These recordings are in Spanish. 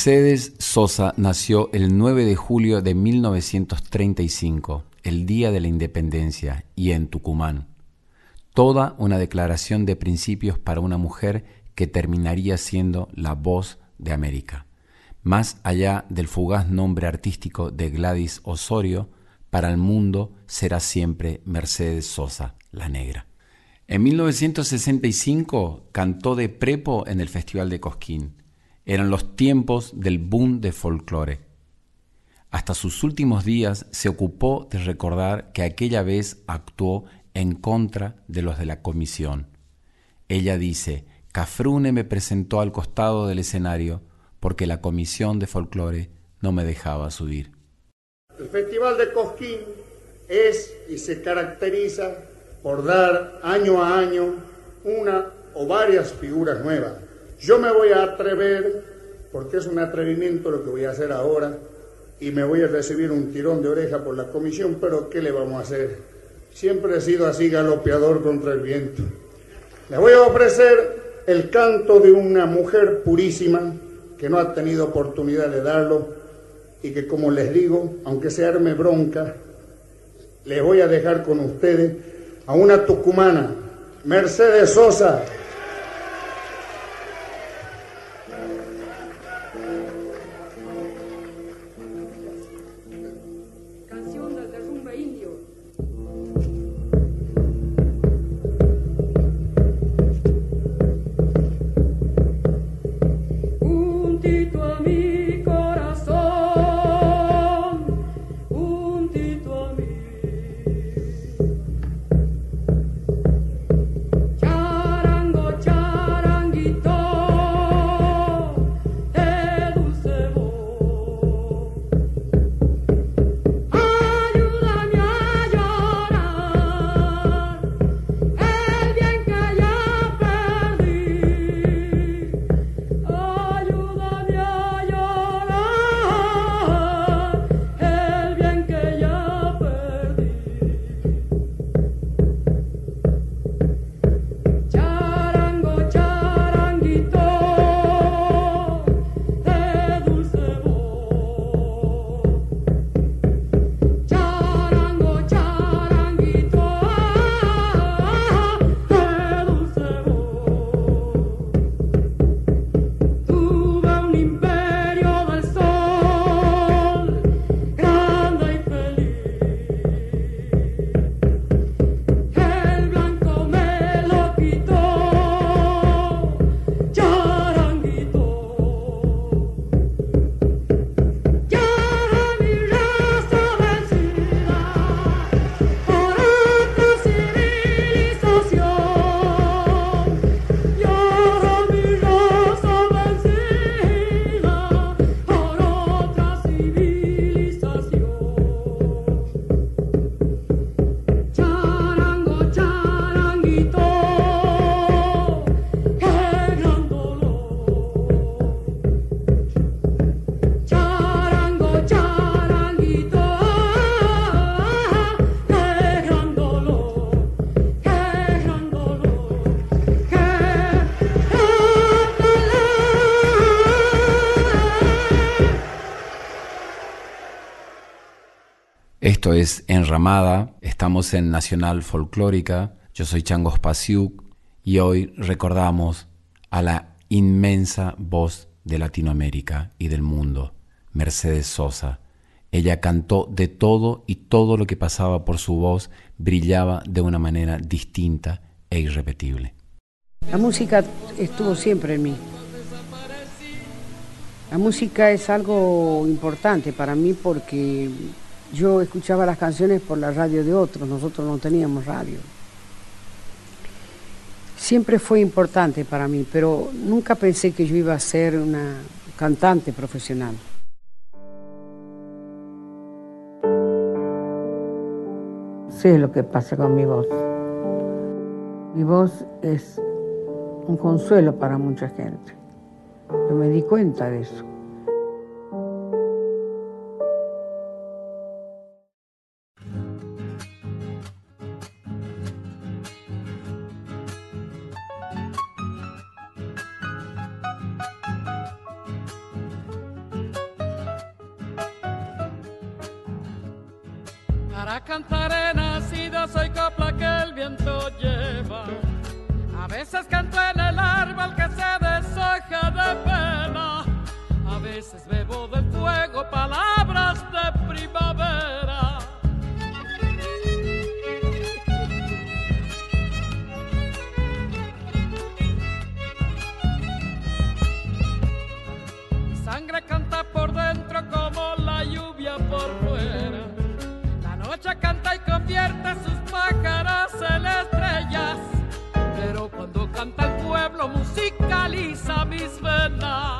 Mercedes Sosa nació el 9 de julio de 1935, el día de la independencia, y en Tucumán. Toda una declaración de principios para una mujer que terminaría siendo la voz de América. Más allá del fugaz nombre artístico de Gladys Osorio, para el mundo será siempre Mercedes Sosa, la negra. En 1965 cantó de prepo en el Festival de Cosquín eran los tiempos del boom de folclore. Hasta sus últimos días se ocupó de recordar que aquella vez actuó en contra de los de la comisión. Ella dice, Cafrune me presentó al costado del escenario porque la comisión de folclore no me dejaba subir. El Festival de Cosquín es y se caracteriza por dar año a año una o varias figuras nuevas yo me voy a atrever, porque es un atrevimiento lo que voy a hacer ahora, y me voy a recibir un tirón de oreja por la comisión, pero ¿qué le vamos a hacer? Siempre he sido así galopeador contra el viento. Le voy a ofrecer el canto de una mujer purísima que no ha tenido oportunidad de darlo y que como les digo, aunque se arme bronca, les voy a dejar con ustedes a una tucumana, Mercedes Sosa. Esto es Enramada, estamos en Nacional Folclórica, yo soy Changos Pasiuk y hoy recordamos a la inmensa voz de Latinoamérica y del mundo, Mercedes Sosa. Ella cantó de todo y todo lo que pasaba por su voz brillaba de una manera distinta e irrepetible. La música estuvo siempre en mí. La música es algo importante para mí porque yo escuchaba las canciones por la radio de otros, nosotros no teníamos radio. Siempre fue importante para mí, pero nunca pensé que yo iba a ser una cantante profesional. Sé lo que pasa con mi voz. Mi voz es un consuelo para mucha gente. Yo me di cuenta de eso. cicaliza mis venas.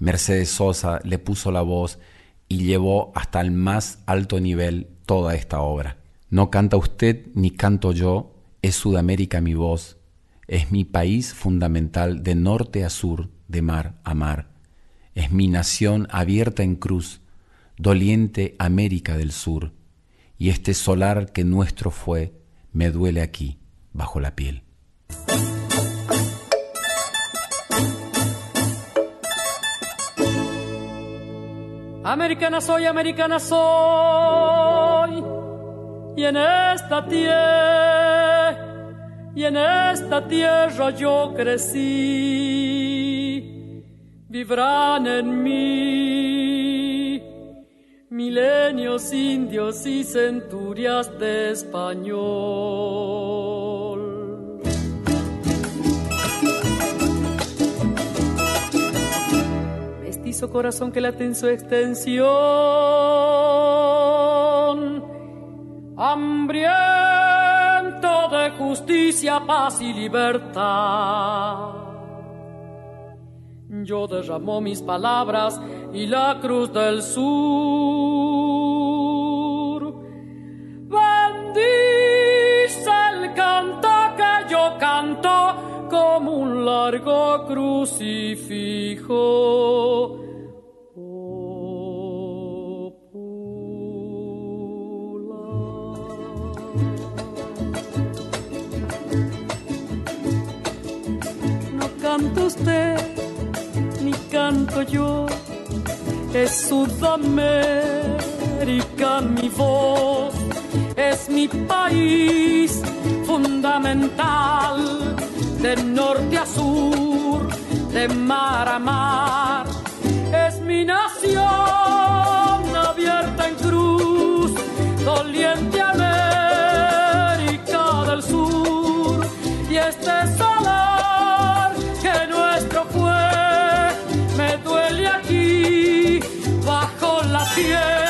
Mercedes Sosa le puso la voz y llevó hasta el más alto nivel toda esta obra. No canta usted ni canto yo, es Sudamérica mi voz, es mi país fundamental de norte a sur, de mar a mar, es mi nación abierta en cruz, doliente América del Sur y este solar que nuestro fue me duele aquí, bajo la piel. Americana soy, americana soy, y en esta tierra y en esta tierra yo crecí. Vivrán en mí milenios indios y centurias de español. Mestizo corazón que late en su extensión, hambriento de justicia, paz y libertad. Yo derramó mis palabras y la cruz del sur. Bendice el canto que yo canto como un largo crucifijo. No canto usted, ni canto yo es Sudamérica mi voz, es mi país fundamental, de norte a sur, de mar a mar, es mi nación abierta en cruz, doliente América del Sur, y este solar bajo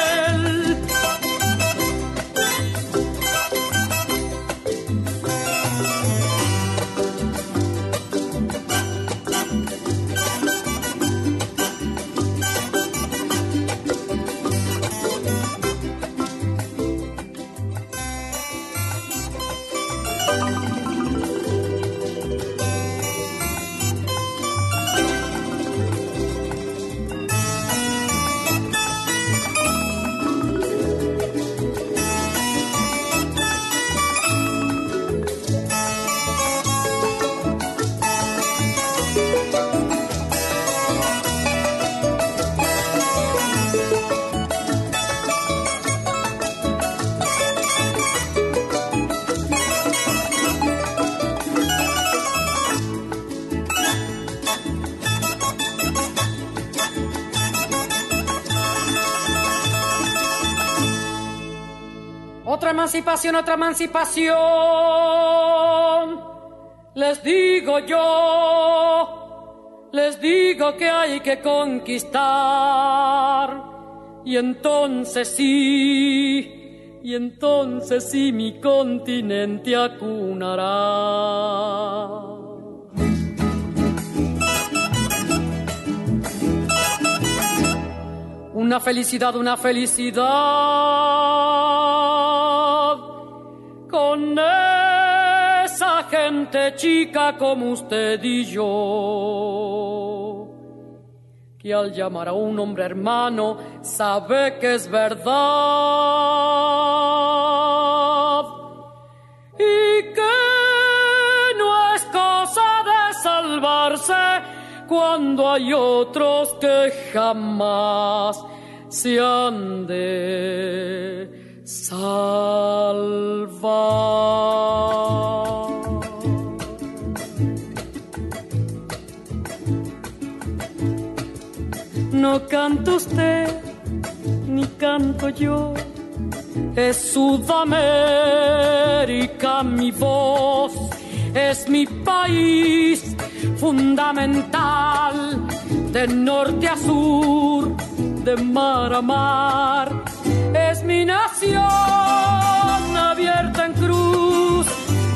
emancipación, otra emancipación. Les digo yo, les digo que hay que conquistar. Y entonces sí, y entonces sí mi continente acunará. Una felicidad, una felicidad con esa gente chica como usted y yo, que al llamar a un hombre hermano sabe que es verdad y que no es cosa de salvarse cuando hay otros que jamás se han de No canto usted, ni canto yo, es Sudamérica mi voz, es mi país fundamental, de norte a sur, de mar a mar, mi nación abierta en cruz,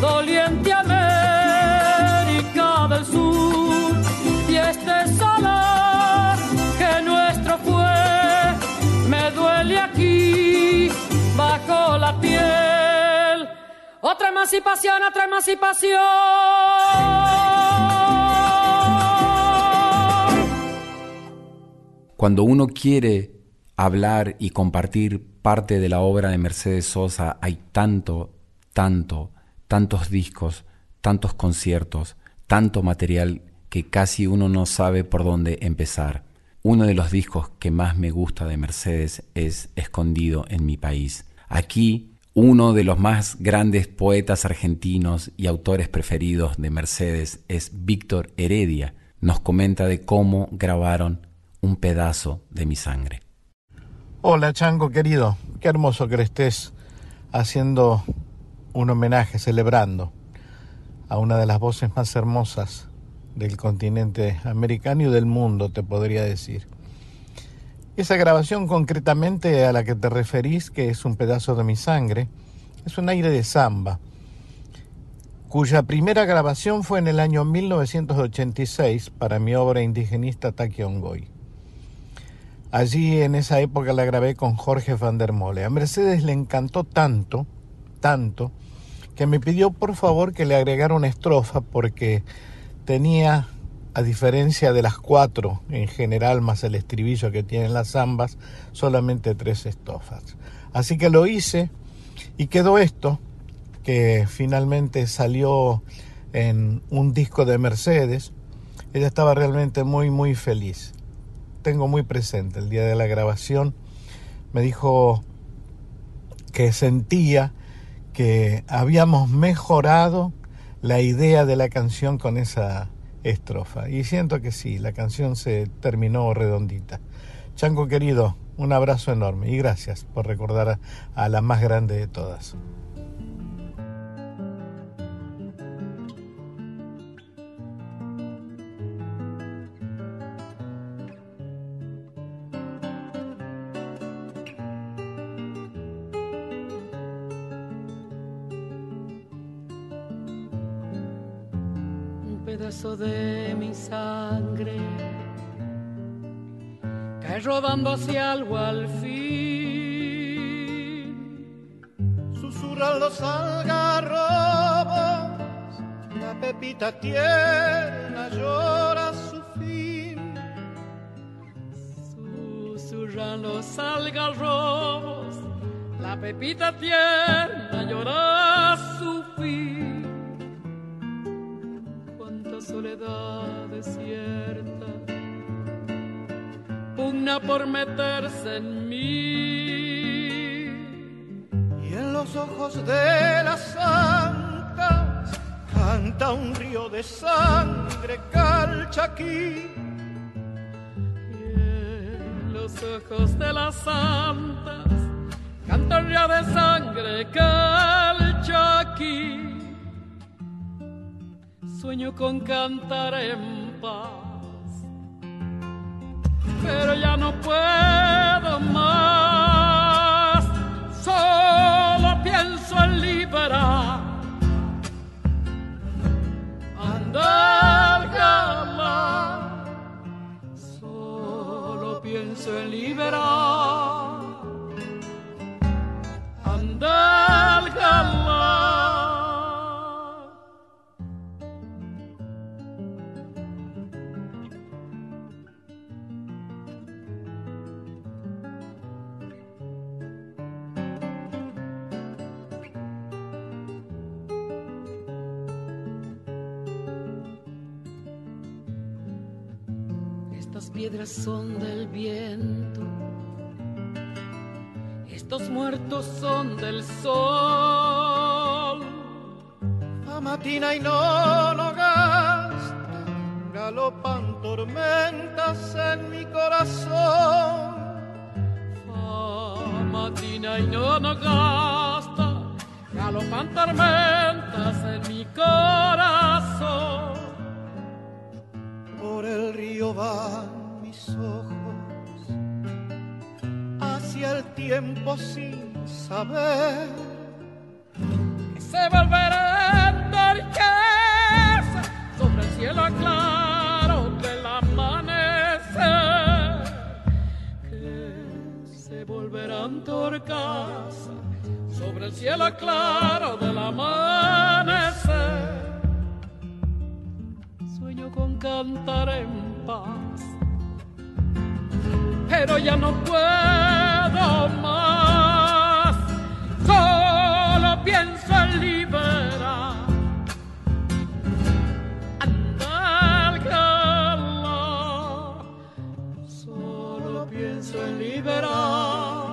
doliente América del Sur, y este salar que nuestro fue, me duele aquí bajo la piel. Otra emancipación, otra emancipación. Cuando uno quiere hablar y compartir parte de la obra de Mercedes Sosa, hay tanto, tanto, tantos discos, tantos conciertos, tanto material que casi uno no sabe por dónde empezar. Uno de los discos que más me gusta de Mercedes es Escondido en mi país. Aquí Uno de los más grandes poetas argentinos y autores preferidos de Mercedes es Víctor Heredia. Nos comenta de cómo grabaron un pedazo de mi sangre. Hola Chango querido, qué hermoso que estés haciendo un homenaje, celebrando a una de las voces más hermosas del continente americano y del mundo, te podría decir. Esa grabación concretamente a la que te referís, que es un pedazo de mi sangre, es un aire de samba, cuya primera grabación fue en el año 1986 para mi obra indigenista Taquiongoy. Allí en esa época la grabé con Jorge van der Mole. A Mercedes le encantó tanto, tanto, que me pidió por favor que le agregara una estrofa porque tenía a diferencia de las cuatro en general, más el estribillo que tienen las zambas, solamente tres estofas. Así que lo hice y quedó esto, que finalmente salió en un disco de Mercedes. Ella estaba realmente muy, muy feliz. Tengo muy presente el día de la grabación. Me dijo que sentía que habíamos mejorado la idea de la canción con esa estrofa. Y siento que sí, la canción se terminó redondita. Chango querido, un abrazo enorme y gracias por recordar a, la más grande de todas. Hacia algo al fin. Susurran los algarrobos, la pepita tierna llora su fin. Susurran los algarrobos, la pepita tierna llora su fin soledad desierta pugna por meterse en mí. Y en los ojos de las santas canta un río de sangre calchaquí. Y en los ojos de las santas canta un río de sangre calchaquí sueño con cantar en paz, pero ya no puedo más, son del viento, estos muertos son del sol. A matina y no, no gastan, galopan tormentas en mi corazón. A matina y no, no gasta, galopan tormentas en mi corazón. Por el río van tiempo sin saber. Que se volverán turquesa sobre el cielo claro del amanecer. Que se volverán turcas sobre el cielo claro del amanecer. Sueño con cantar en paz. Pero ya no puedo más, solo pienso en liberar. Solo pienso en liberar.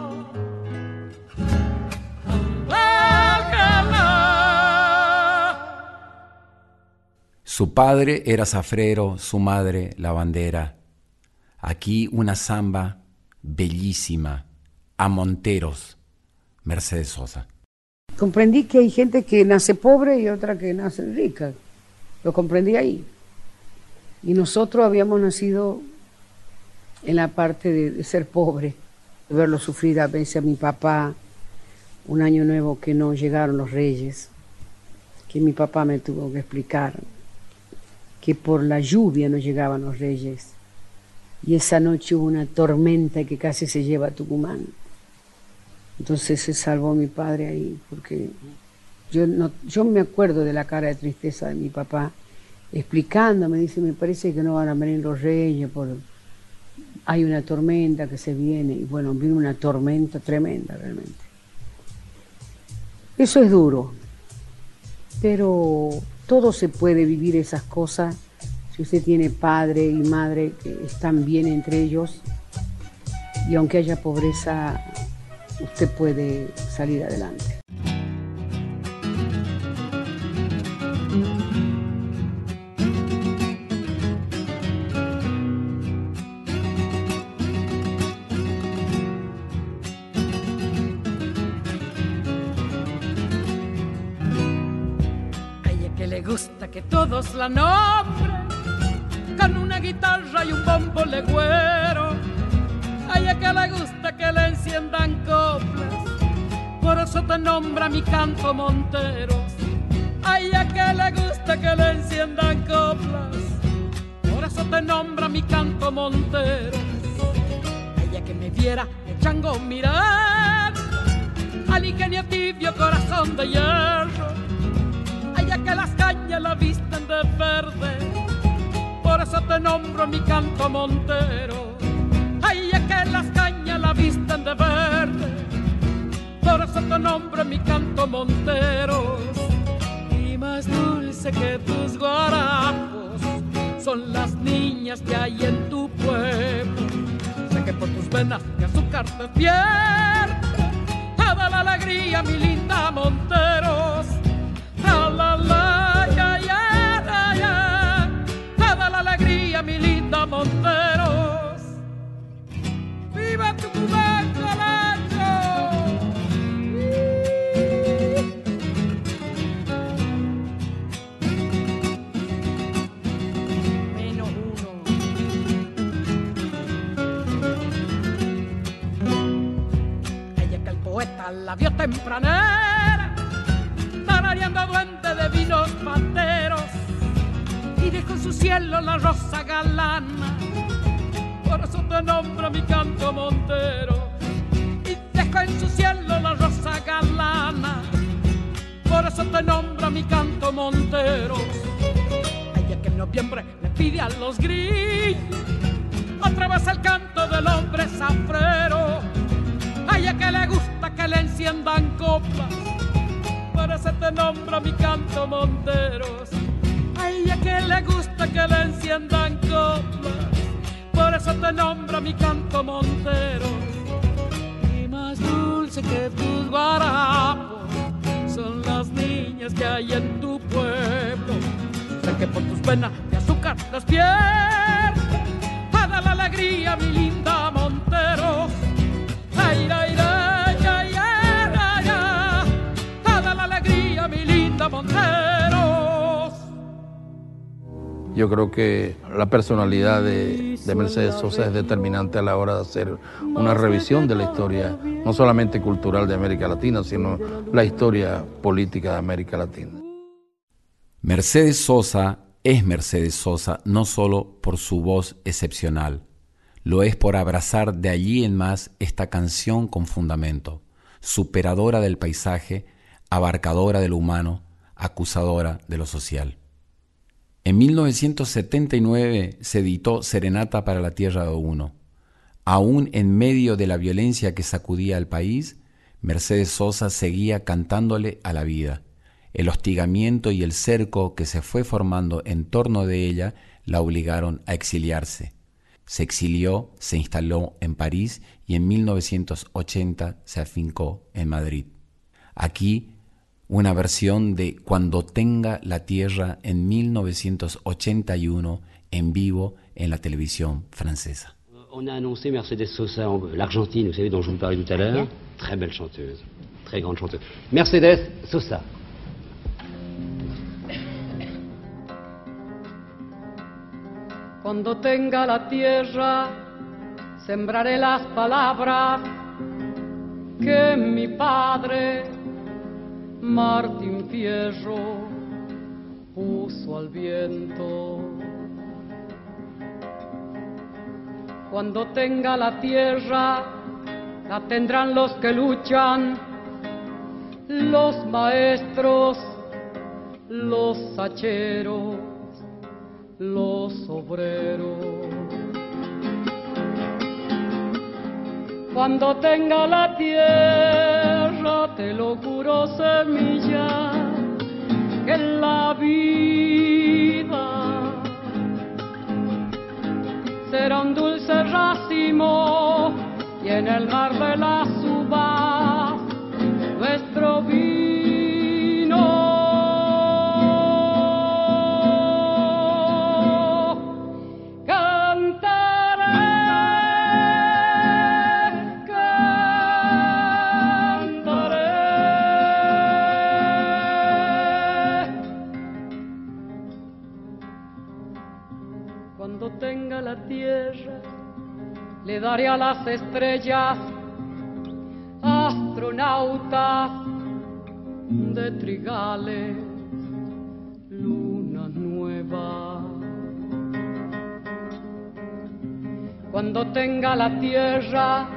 Su padre era zafrero, su madre lavandera. Aquí una samba bellísima a Monteros, Mercedes Sosa. Comprendí que hay gente que nace pobre y otra que nace rica. Lo comprendí ahí. Y nosotros habíamos nacido en la parte de, ser pobre, de verlo sufrir a veces a mi papá, un año nuevo que no llegaron los reyes, que mi papá me tuvo que explicar que por la lluvia no llegaban los reyes. Y esa noche hubo una tormenta que casi se lleva a Tucumán. Entonces se salvó mi padre ahí, porque yo, no, yo me acuerdo de la cara de tristeza de mi papá, explicándome, dice, me parece que no van a venir los reyes, por, hay una tormenta que se viene, y bueno, vino una tormenta tremenda realmente. Eso es duro, pero todo se puede vivir esas cosas. Si usted tiene padre y madre que están bien entre ellos y aunque haya pobreza, usted puede salir adelante. todos la nombren, con una guitarra y un bombo legüero. Hay a que le gusta que le enciendan coplas, por eso te nombra mi canto Monteros. Hay a que le gusta que le enciendan coplas, por eso te nombra mi canto Monteros. Hay que me viera echando mirar al ingenio tibio corazón de hierro que las cañas la visten de verde, por eso te nombro mi canto montero. La visten de verde, por eso te nombro mi canto montero. Y más dulce que tus guarapos son las niñas que hay en tu pueblo. Sé que por tus venas de azúcar te pierde toda la alegría, mi linda Monteros la vio tempranera tarareando duende de vinos pateros y dejó en su cielo la rosa galana. Por eso te nombra mi canto montero y dejó en su cielo la rosa galana. Por eso te nombra mi canto montero. Ella que en noviembre le pide a los grillos otra vez el canto del hombre zafrero. A ella que le gusta que le enciendan copas por eso te nombra mi canto Monteros. A ella que le gusta que le enciendan coplas, por eso te nombra mi canto Monteros. Y más dulce que tus guarapos son las niñas que hay en tu pueblo. Sé que por tus penas de azúcar despierta toda la alegría, mi linda Monteros. Ay, ay, ay. Yo creo que la personalidad de, Mercedes Sosa es determinante a la hora de hacer una revisión de la historia, no solamente cultural de América Latina, sino la historia política de América Latina. Mercedes Sosa es Mercedes Sosa no solo por su voz excepcional, lo es por abrazar de allí en más esta canción con fundamento, superadora del paisaje, abarcadora de lo humano, acusadora de lo social. En 1979 se editó Serenata para la Tierra de Uno. Aún en medio de la violencia que sacudía al país, Mercedes Sosa seguía cantándole a la vida. El hostigamiento y el cerco que se fue formando en torno de ella la obligaron a exiliarse. Se exilió, se instaló en París y en 1980 se afincó en Madrid. Aquí una versión de Cuando tenga la tierra en 1981 en vivo en la televisión francesa. On a annoncé Mercedes Sosa, l'Argentine, vous savez, dont je vous parlais tout à l'heure. Très belle chanteuse, très grande chanteuse. Mercedes Sosa. Cuando tenga la tierra, sembraré las palabras que mi padre, Martín Fierro, puso al viento. Cuando tenga la tierra, la tendrán los que luchan, los maestros, los hacheros, los obreros. Cuando tenga la tierra, te lo juro semilla, que la vida será un dulce racimo y en el mar de las uvas le daré a las estrellas astronautas de trigales, luna nueva. Cuando tenga la tierra,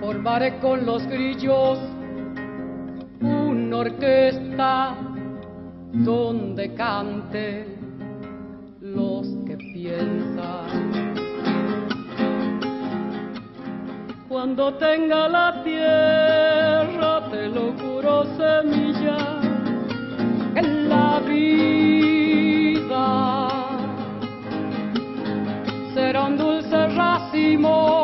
formaré con los grillos una orquesta donde cante Cuando tenga la tierra, te lo juro semilla, en la vida. Será un dulce racimo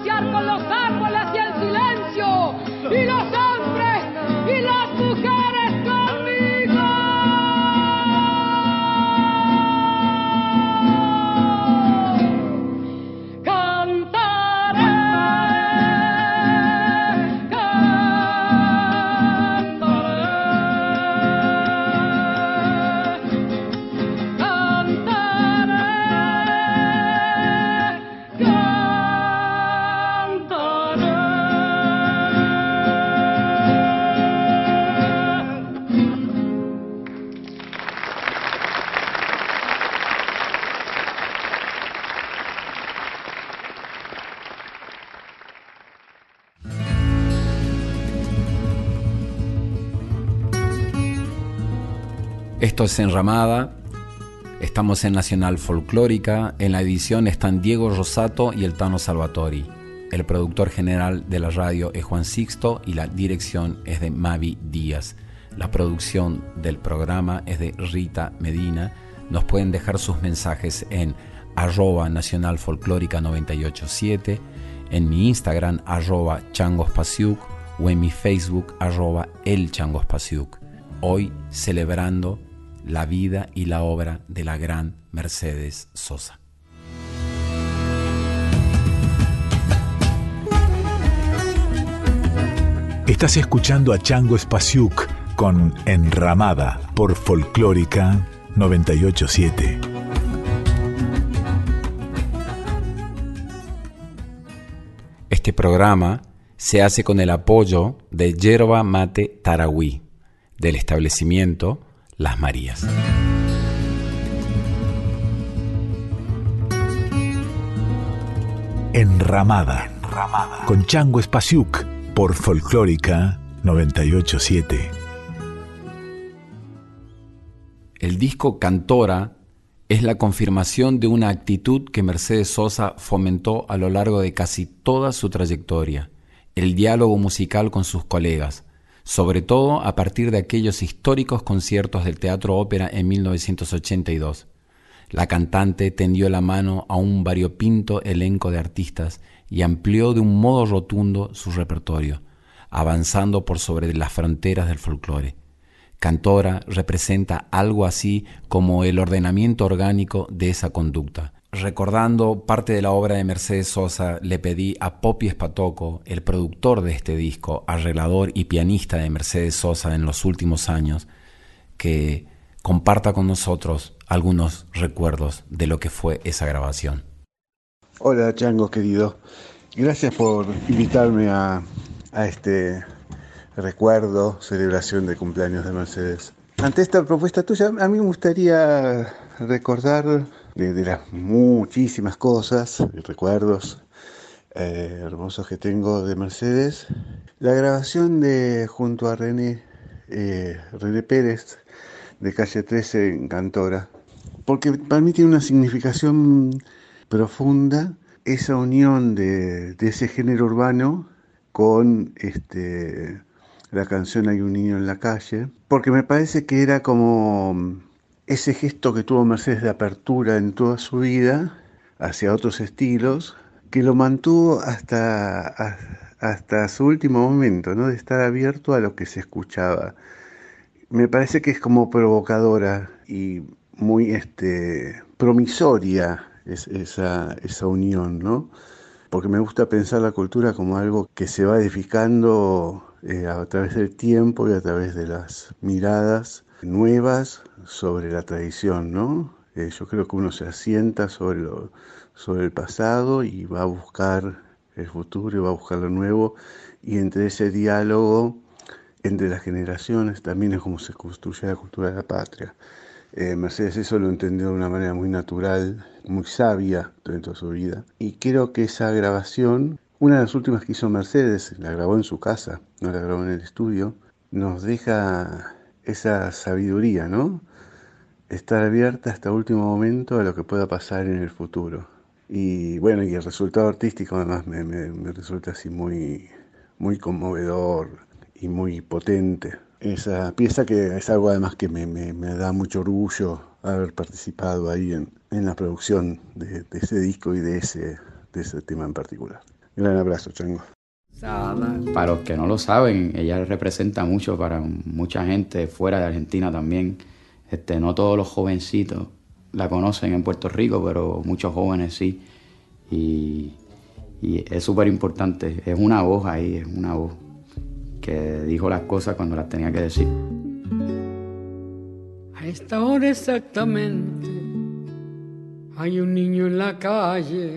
pasear con los Esto es Enramada. Estamos en Nacional Folclórica. En la edición están Diego Rosato y el Tano Salvatori. El productor general de la radio es Juan Sixto y la dirección es de Mavi Díaz. La producción del programa es de Rita Medina. Nos pueden dejar sus mensajes en arroba Nacional Folclórica 987, en mi Instagram arroba changospasiuk o en mi Facebook arroba el. Hoy celebrando la vida y la obra de la gran Mercedes Sosa. Estás escuchando a Chango Spasiuk con Enramada por Folclórica 987. Este programa se hace con el apoyo de Yerba Mate Tarahui, del establecimiento Las Marías. Enramada, con Chango Spasiuk por Folclórica 987. El disco Cantora es la confirmación de una actitud que Mercedes Sosa fomentó a lo largo de casi toda su trayectoria, el diálogo musical con sus colegas, sobre todo a partir de aquellos históricos conciertos del Teatro Ópera en 1982. La cantante tendió la mano a un variopinto elenco de artistas y amplió de un modo rotundo su repertorio, avanzando por sobre las fronteras del folclore. Cantora representa algo así como el ordenamiento orgánico de esa conducta. Recordando parte de la obra de Mercedes Sosa, le pedí a Popi Espatoco, el productor de este disco, arreglador y pianista de Mercedes Sosa en los últimos años, que comparta con nosotros algunos recuerdos de lo que fue esa grabación. Hola Chango querido, gracias por invitarme a, a este recuerdo, celebración de cumpleaños de Mercedes. Ante esta propuesta tuya, a mí me gustaría recordar de, las muchísimas cosas y recuerdos eh, hermosos que tengo de Mercedes, la grabación de junto a René, eh, René Pérez de calle 13 en Cantora, porque para mí tiene una significación profunda esa unión de, de ese género urbano con este, la canción Hay un niño en la calle, porque me parece que era como ese gesto que tuvo Mercedes de apertura en toda su vida hacia otros estilos, que lo mantuvo hasta, hasta su último momento, ¿no? de estar abierto a lo que se escuchaba. Me parece que es como provocadora y muy este, promisoria esa, esa unión, ¿no? porque me gusta pensar la cultura como algo que se va edificando eh, a través del tiempo y a través de las miradas nuevas sobre la tradición, ¿no? Eh, yo creo que uno se asienta sobre, sobre el pasado y va a buscar el futuro y va a buscar lo nuevo y entre ese diálogo entre las generaciones también es como se construye la cultura de la patria. Eh, Mercedes eso lo entendió de una manera muy natural, muy sabia dentro de su vida. Y creo que esa grabación una de las últimas que hizo Mercedes, la grabó en su casa, no la grabó en el estudio, nos deja esa sabiduría, ¿no? Estar abierta hasta último momento a lo que pueda pasar en el futuro. Y bueno, y el resultado artístico además me, resulta así muy, muy conmovedor y muy potente. Esa pieza que es algo además que me, da mucho orgullo haber participado ahí en, la producción de, ese disco y de ese, de ese tema en particular. Gran abrazo, Chango. Para los que no lo saben, ella representa mucho para mucha gente fuera de Argentina también. Este, no todos los jovencitos la conocen en Puerto Rico, pero muchos jóvenes sí. Y, y es súper importante. Es una voz ahí, es una voz que dijo las cosas cuando las tenía que decir. A esta hora exactamente hay un niño en la calle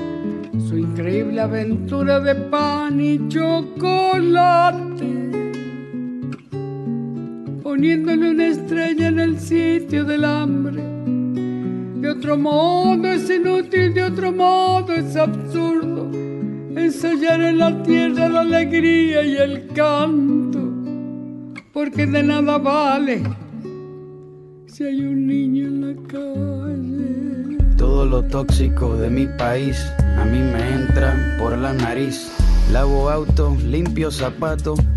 su increíble aventura de pan y chocolate, poniéndole una estrella en el sitio del hambre. De otro modo es inútil, de otro modo es absurdo ensayar en la tierra la alegría y el canto, porque de nada vale si hay un niño en la calle. Todo lo tóxico de mi país a mí me entra por la nariz. Lavo auto, limpio zapatos,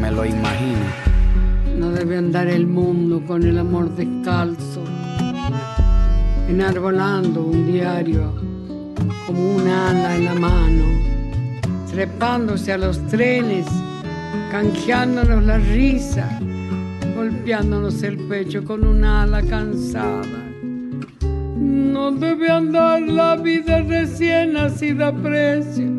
me lo imagino. No debe andar el mundo con el amor descalzo, enarbolando un diario como un ala en la mano, trepándose a los trenes, canjeándonos la risa, golpeándonos el pecho con un ala cansada. No debe andar la vida recién nacida a precio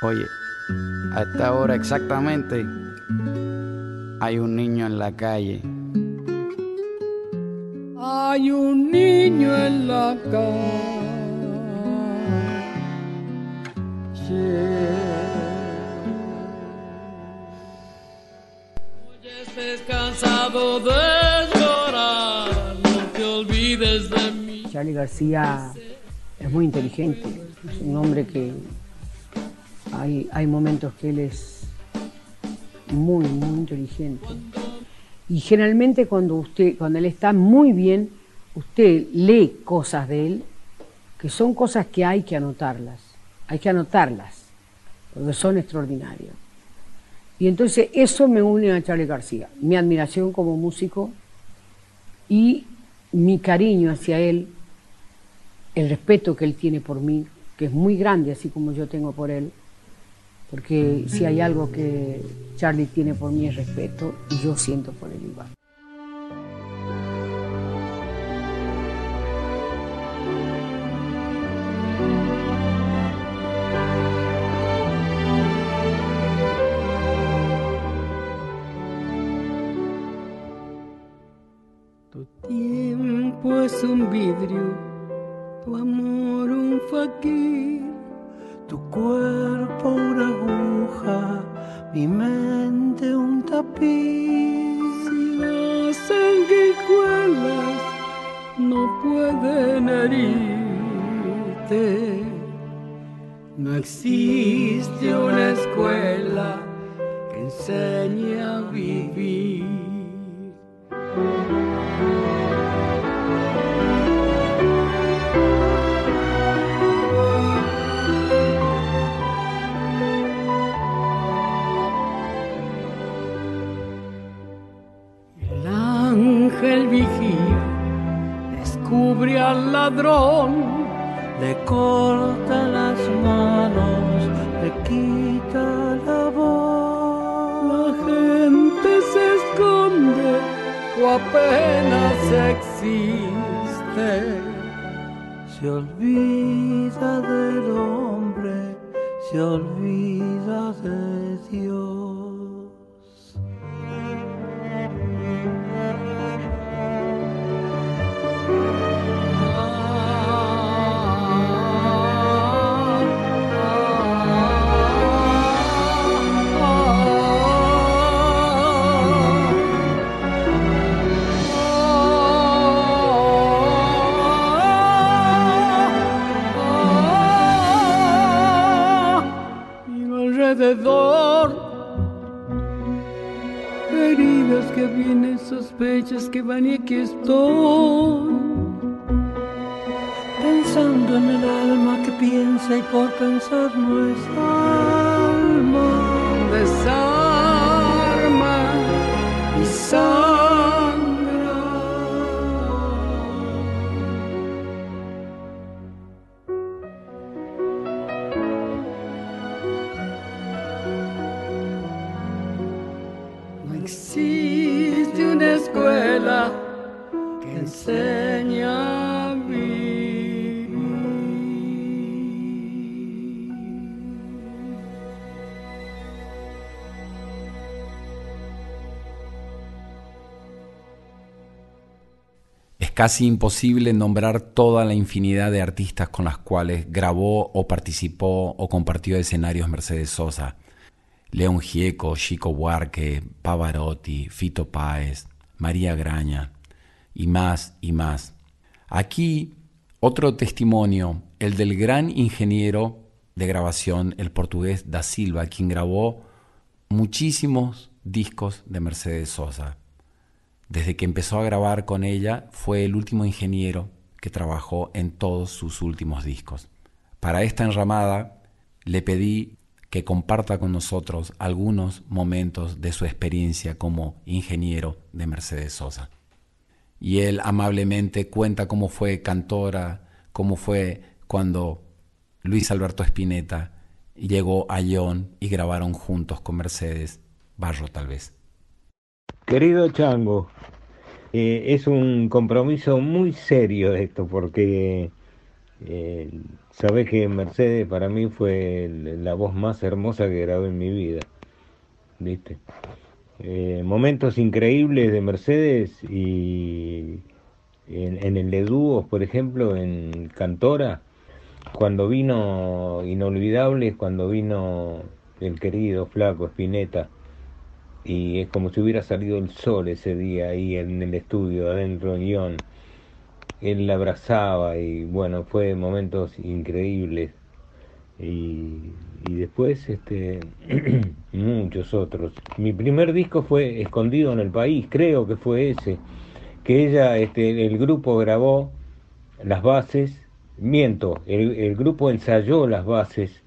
Oye, a esta hora exactamente hay un niño en la calle. Hay un niño en la calle. estés cansado de llorar, no te olvides de mí. Charlie García es muy inteligente, es un hombre que hay, hay momentos que él es muy, muy inteligente. Y generalmente cuando usted, cuando él está muy bien, usted lee cosas de él que son cosas que hay que anotarlas, hay que anotarlas, porque son extraordinarias. Y entonces eso me une a Charlie García, mi admiración como músico y mi cariño hacia él, el respeto que él tiene por mí, que es muy grande, así como yo tengo por él, porque si hay algo que Charlie tiene por mí es respeto y yo siento por él igual. Tu tiempo es un vidrio, tu amor un faquir, tu cuerpo una aguja, mi mente un tapiz. Las sanguijuelas no pueden herirte, no existe una escuela que enseñe a vivir. Casi imposible nombrar toda la infinidad de artistas con las cuales grabó o participó o compartió escenarios Mercedes Sosa. León Gieco, Chico Buarque, Pavarotti, Fito Páez, María Graña y más y más. Aquí otro testimonio, el del gran ingeniero de grabación, el portugués Da Silva, quien grabó muchísimos discos de Mercedes Sosa. Desde que empezó a grabar con ella, fue el último ingeniero que trabajó en todos sus últimos discos. Para esta enramada le pedí que comparta con nosotros algunos momentos de su experiencia como ingeniero de Mercedes Sosa. Y él amablemente cuenta cómo fue cantora, cómo fue cuando Luis Alberto Spinetta llegó a Lyon y grabaron juntos con Mercedes, Barro tal vez. Querido Chango, eh, es un compromiso muy serio esto porque eh, sabes que Mercedes para mí fue la voz más hermosa que grabé en mi vida, ¿viste? Eh, momentos increíbles de Mercedes y en, el de dúos, por ejemplo, en Cantora, cuando vino Inolvidables, cuando vino el querido flaco Spinetta y es como si hubiera salido el sol ese día ahí en el estudio, adentro en Lyon. Él la abrazaba y bueno, fue momentos increíbles. Y, y después este muchos otros. Mi primer disco fue Escondido en el País, creo que fue ese, que ella, este, el grupo grabó las bases, miento, el grupo ensayó las bases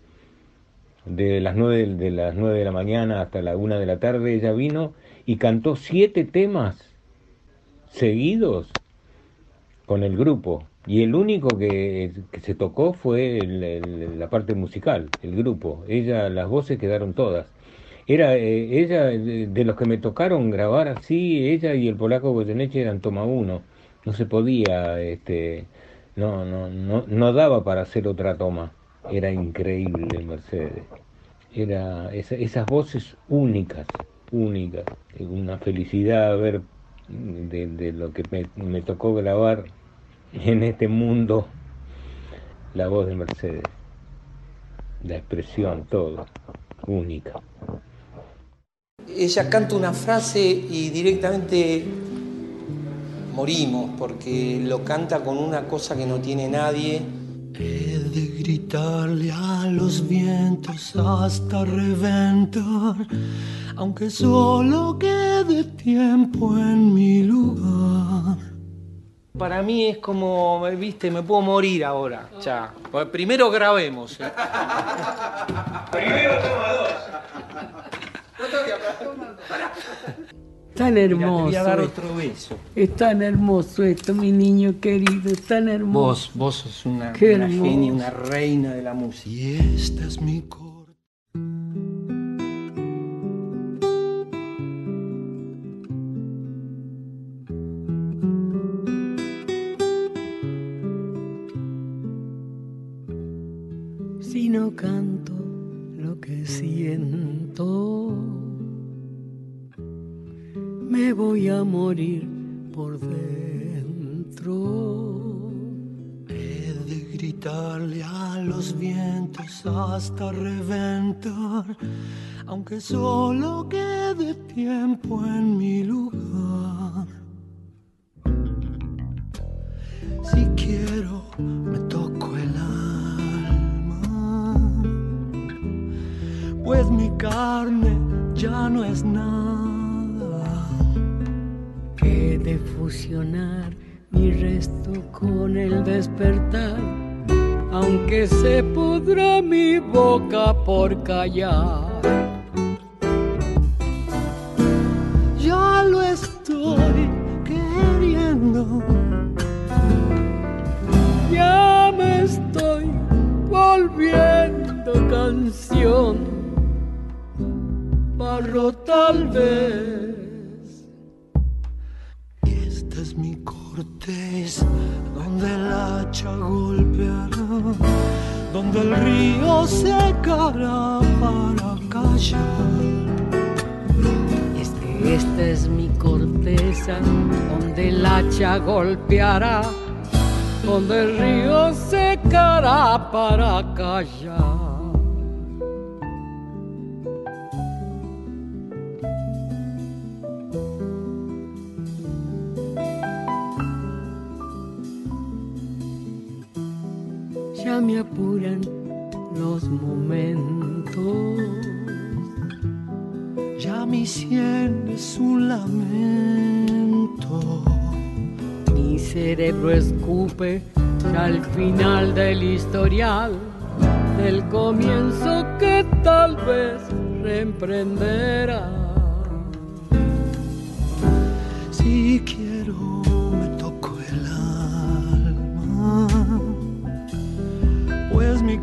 de las nueve de las nueve de la mañana hasta la una de la tarde ella vino y cantó siete temas seguidos con el grupo. Y el único que, que se tocó fue el- la parte musical el grupo. Ella las voces quedaron todas. Era eh, ella de, de los que me tocaron grabar así ella y el polaco Goyeneche eran toma uno. No se podía este no no no no daba para hacer otra toma era increíble Mercedes. Era esa- esas voces únicas, únicas. Una felicidad ver de, lo que me tocó grabar en este mundo la voz de Mercedes. La expresión, todo, única. Ella canta una frase y directamente morimos porque lo canta con una cosa que no tiene nadie. He de gritarle a los vientos hasta reventar, aunque solo quede tiempo en mi lugar. Para mí es como, viste, me puedo morir ahora. Ya. Pues primero grabemos. ¿eh? Primero toma dos. Tan Mira, te hermoso. voy a dar otro beso. Es tan hermoso esto, mi niño querido, es tan hermoso. Vos, vos sos una, una hermoso. genia, una reina de la música. Y esta es mi corte. Hasta reventar, aunque solo quede tiempo en por Ya me apuran los momentos. Ya mi sien es un lamento. Mi cerebro escupe al final del historial, del comienzo que tal vez reemprenderá.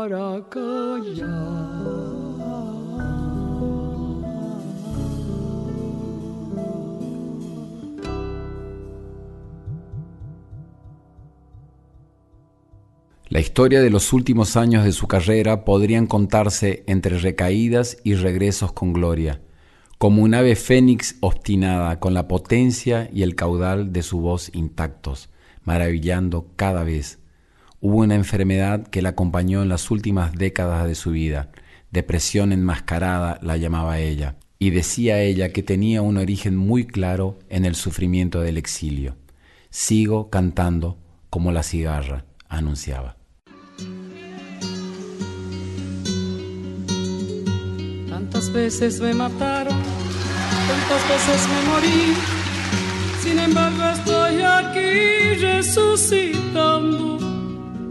para callar. La historia de los últimos años de su carrera podrían contarse entre recaídas y regresos con gloria, como un ave fénix obstinada con la potencia y el caudal de su voz intactos, maravillando cada vez. Hubo una enfermedad que la acompañó en las últimas décadas de su vida, depresión enmascarada la llamaba ella, y decía ella que tenía un origen muy claro en el sufrimiento del exilio. Sigo cantando como la cigarra, anunciaba. Tantas veces me mataron, tantas veces me morí. Sin embargo estoy aquí resucitando.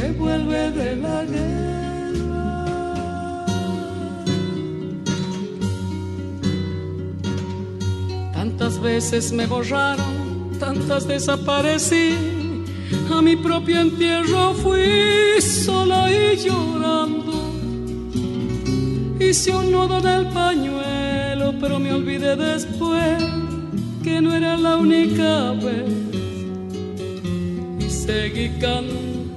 que vuelve de la guerra. Tantas veces me borraron, tantas desaparecí, a mi propio entierro fui sola y llorando Hice un nudo en el pañuelo, pero me olvidé después que no era la única vez. Y seguí cantando,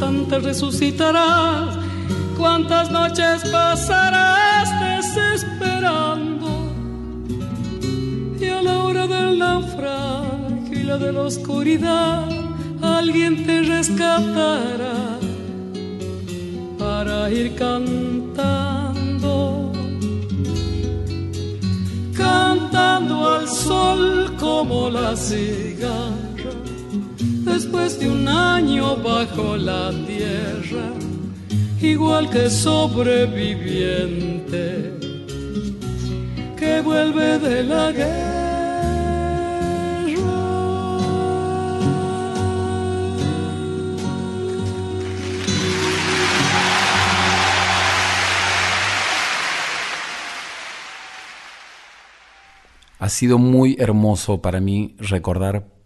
tantas resucitarás, cuántas noches pasarás desesperando. Y a la hora del naufragio y la de la oscuridad, alguien te rescatará para ir cantando, cantando al sol como la cigarra después de un año bajo la tierra, igual que sobreviviente que vuelve de la guerra. Ha sido muy hermoso para mí recordar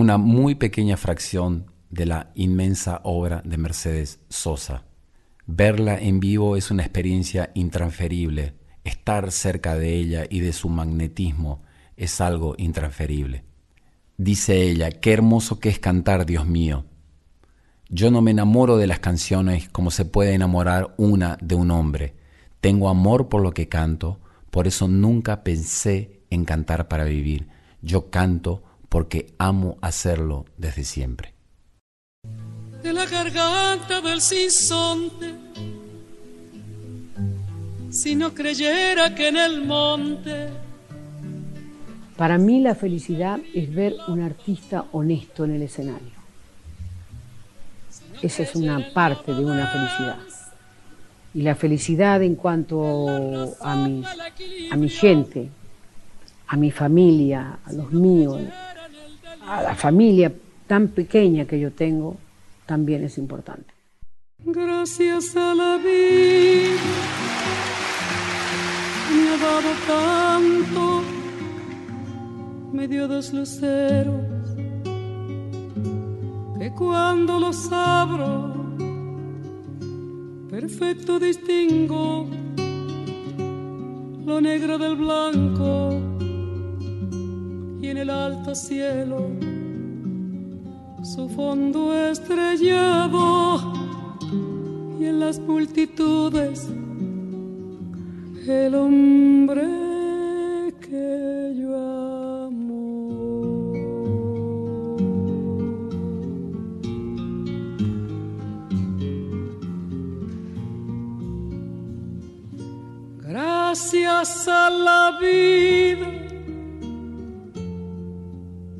una muy pequeña fracción de la inmensa obra de Mercedes Sosa. Verla en vivo es una experiencia intransferible. Estar cerca de ella y de su magnetismo es algo intransferible. Dice ella, qué hermoso que es cantar, Dios mío. Yo no me enamoro de las canciones como se puede enamorar una de un hombre. Tengo amor por lo que canto, por eso nunca pensé en cantar para vivir. Yo canto porque amo hacerlo desde siempre. De la garganta del sinsonte, si no creyera que en el monte. Para mí la felicidad es ver un artista honesto en el escenario. Esa es una parte de una felicidad. Y la felicidad en cuanto a mi, a mi gente, a mi familia, a los míos, a la familia tan pequeña que yo tengo, también es importante. Gracias a la vida me ha dado tanto, me dio dos luceros, que cuando los abro, perfecto distingo lo negro del blanco y en el alto cielo su fondo estrellado y en las multitudes el hombre que yo amo. Gracias a la vida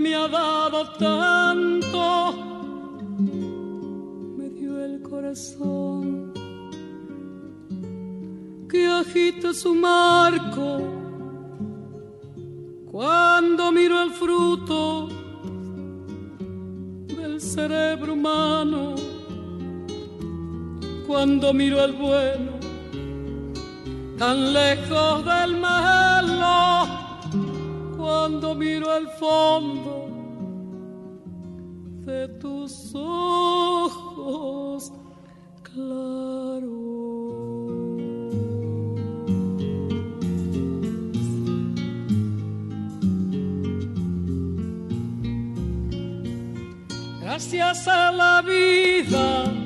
Me ha dado tanto, me dio el corazón que agita su marco. Cuando miro el fruto del cerebro humano, cuando miro el bueno tan lejos del malo cuando miro al fondo de tus ojos claros. Gracias a la vida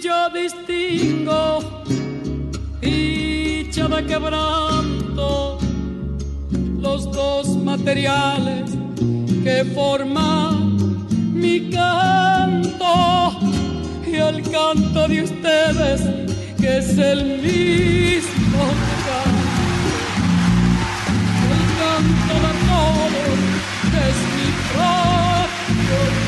yo distingo dicha de quebranto, los dos materiales que forman mi canto y el canto de ustedes que es el mismo canto, el canto de todos es mi propio.